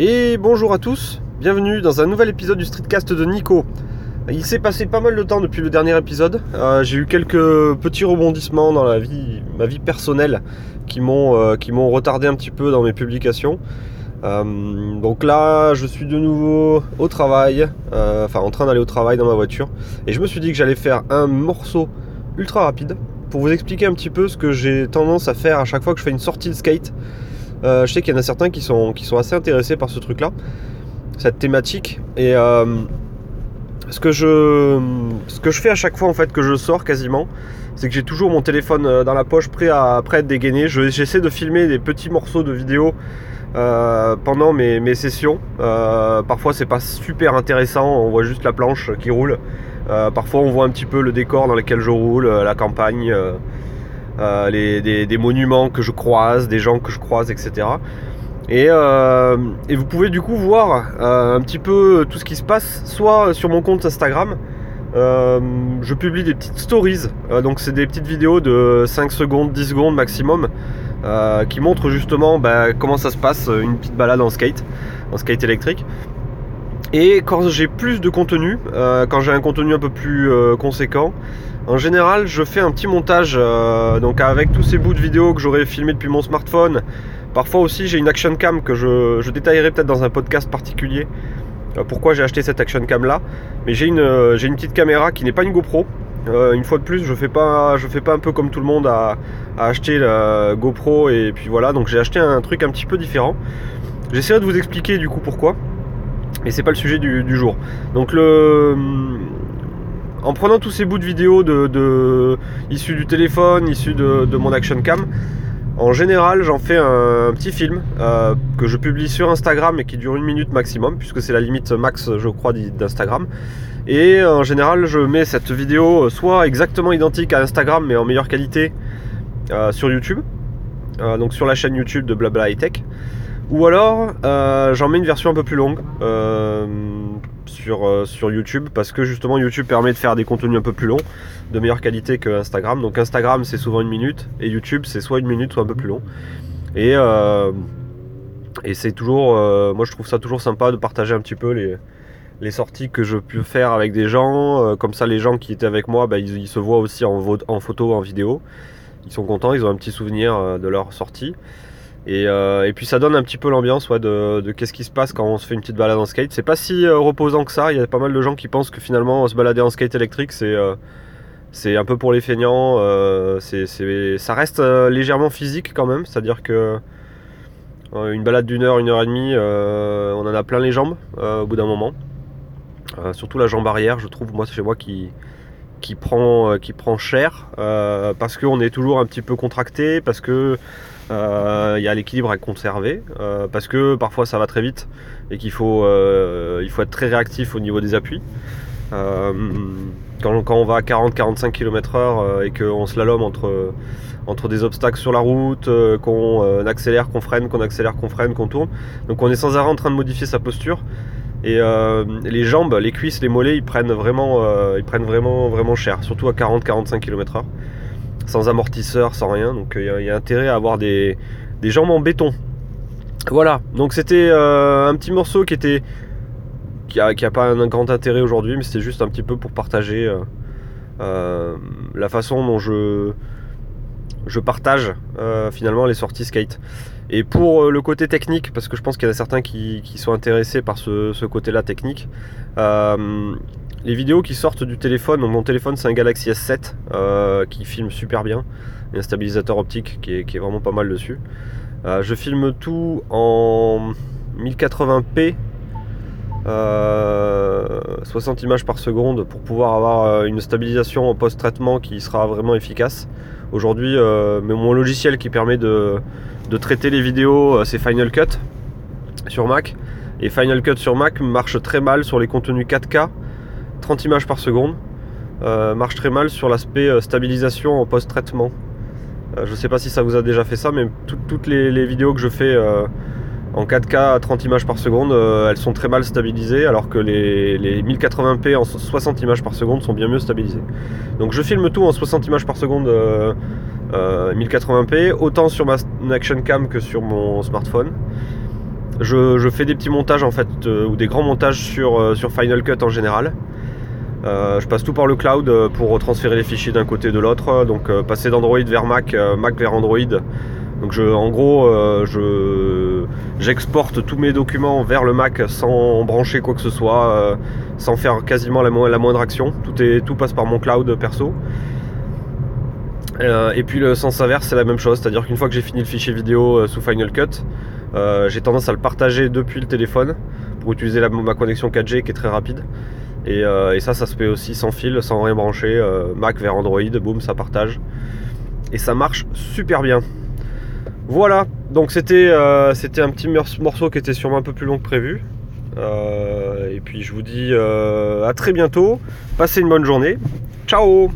Et bonjour à tous, bienvenue dans un nouvel épisode du Streetcast de Nico. Il s'est passé pas mal de temps depuis le dernier épisode. Euh, j'ai eu quelques petits rebondissements dans la vie, ma vie personnelle qui m'ont euh, retardé un petit peu dans mes publications. Euh, donc là, je suis de nouveau au travail, enfin en train d'aller au travail dans ma voiture, et je me suis dit que j'allais faire un morceau ultra rapide pour vous expliquer un petit peu ce que j'ai tendance à faire à chaque fois que je fais une sortie de skate. Euh, je sais qu'il y en a certains qui sont, qui sont assez intéressés par ce truc-là, cette thématique. Et euh, ce, que je, ce que je fais à chaque fois en fait que je sors quasiment, c'est que j'ai toujours mon téléphone euh, dans la poche prêt à, prêt à être dégainé. J'essaie de filmer des petits morceaux de vidéo pendant mes, mes sessions. parfois c'est pas super intéressant, on voit juste la planche qui roule. parfois on voit un petit peu le décor dans lequel je roule, la campagne. Euh, des, monuments que je croise, des gens que je croise, etc. Euh, et, vous pouvez du coup voir euh, un petit peu tout ce qui se passe, soit sur mon compte Instagram. je publie des petites stories, donc c'est des petites vidéos de 5 secondes, 10 secondes maximum, qui montrent justement bah, comment ça se passe, une petite balade en skate, en skate électrique. Et quand j'ai plus de contenu, quand j'ai un contenu un peu plus conséquent, en général, je fais un petit montage euh, donc avec tous ces bouts de vidéo que j'aurais filmé depuis mon smartphone. Parfois aussi, j'ai une action cam que je, détaillerai peut-être dans un podcast particulier. Euh, pourquoi j'ai acheté cette action cam là Mais j'ai une, euh, petite caméra qui n'est pas une GoPro. une fois de plus, je fais pas, je fais pas un peu comme tout le monde à, acheter la GoPro et puis voilà. Donc j'ai acheté un truc un petit peu différent. J'essaierai de vous expliquer du coup pourquoi. Mais c'est pas le sujet du jour. Donc le en prenant tous ces bouts de vidéo de, issus du téléphone, issus de, mon action cam, en général, j'en fais un, petit film euh, que je publie sur Instagram et qui dure une minute maximum, puisque c'est la limite max, je crois, d'Instagram. Et en général, je mets cette vidéo soit exactement identique à Instagram, mais en meilleure qualité euh, sur YouTube, euh, donc sur la chaîne YouTube de Blabla High Tech. Ou alors, j'en mets une version un peu plus longue sur, euh, sur YouTube parce que justement YouTube permet de faire des contenus un peu plus longs, de meilleure qualité que Instagram. Donc Instagram c'est souvent une minute et YouTube c'est soit une minute soit un peu plus long. Et, euh, c'est toujours, euh, moi je trouve ça toujours sympa de partager un petit peu les, sorties que je peux faire avec des gens. comme ça les gens qui étaient avec moi, bah, ils, se voient aussi en photo, en vidéo. Ils sont contents, ils ont un petit souvenir de leur sortie. Euh, et, puis ça donne un petit peu l'ambiance de, qu'est-ce qui se passe quand on se fait une petite balade en skate. C'est pas si euh, reposant que ça. Il y a pas mal de gens qui pensent que finalement se balader en skate électrique c'est euh, un peu pour les feignants. ça reste légèrement physique quand même. C'est-à-dire que une balade d'une heure, une heure et demie, on en a plein les jambes au bout d'un moment. surtout la jambe arrière, je trouve moi chez moi qui, qui, prend, qui prend cher parce qu'on est toujours un petit peu contracté, parce que euh, il y a l'équilibre à conserver euh, parce que parfois ça va très vite et qu'il faut, euh, faut être très réactif au niveau des appuis. Quand, on va à 40-45 km/h et qu'on slalom entre, entre des obstacles sur la route, qu'on accélère, qu'on freine, qu'on accélère, qu'on freine, qu'on tourne. Donc on est sans arrêt en train de modifier sa posture. Et les jambes, les cuisses, les mollets, ils prennent vraiment, prennent vraiment, cher, surtout à 40-45 km/h sans amortisseur, sans rien. Donc il euh, y, a intérêt à avoir des, jambes en béton. Voilà, donc c'était euh, un petit morceau qui était qui a, pas un grand intérêt aujourd'hui, mais c'était juste un petit peu pour partager euh, la façon dont je, je partage finalement les sorties skate. Et pour le côté technique, parce que je pense qu'il y en a certains qui, sont intéressés par ce, côté-là technique, les vidéos qui sortent du téléphone, mon téléphone c'est un Galaxy S7 euh, qui filme super bien, un stabilisateur optique qui est, vraiment pas mal dessus. Euh, je filme tout en 1080p, 60 euh, images par seconde pour pouvoir avoir une stabilisation en post-traitement qui sera vraiment efficace. Aujourd'hui, mon logiciel qui permet de, de traiter les vidéos, c'est Final Cut sur Mac. Et Final Cut sur Mac marche très mal sur les contenus 4K 30 images par seconde. Euh, marche très mal sur l'aspect euh, stabilisation en post-traitement. Euh, je ne sais pas si ça vous a déjà fait ça, mais toutes les, vidéos que je fais en 4K à 30 images par seconde, elles sont très mal stabilisées, alors que les, 1080p en 60 images par seconde sont bien mieux stabilisées. Donc je filme tout en 60 images par seconde 1080p, autant sur ma action cam que sur mon smartphone. Je, fais des petits montages en fait, ou des grands montages sur, sur Final Cut en général. je passe tout par le cloud pour transférer les fichiers d'un côté et de l'autre. Donc passer d'Android vers Mac, Mac vers Android. Donc en gros, euh, je, j'exporte tous mes documents vers le Mac sans brancher quoi que ce soit, euh, sans faire quasiment la, moindre action. Tout passe par mon cloud perso. Euh, et puis le sens inverse, c'est la même chose, c'est-à-dire qu'une fois que j'ai fini le fichier vidéo sous Final Cut, j'ai tendance à le partager depuis le téléphone pour utiliser ma connexion 4G qui est très rapide. Et, et, ça, ça se fait aussi sans fil, sans rien brancher, Mac vers Android, boum, ça partage. Et ça marche super bien. Voilà, donc c'était euh, un petit morceau qui était sûrement un peu plus long que prévu. Euh, et puis je vous dis euh, à très bientôt. Passez une bonne journée. Ciao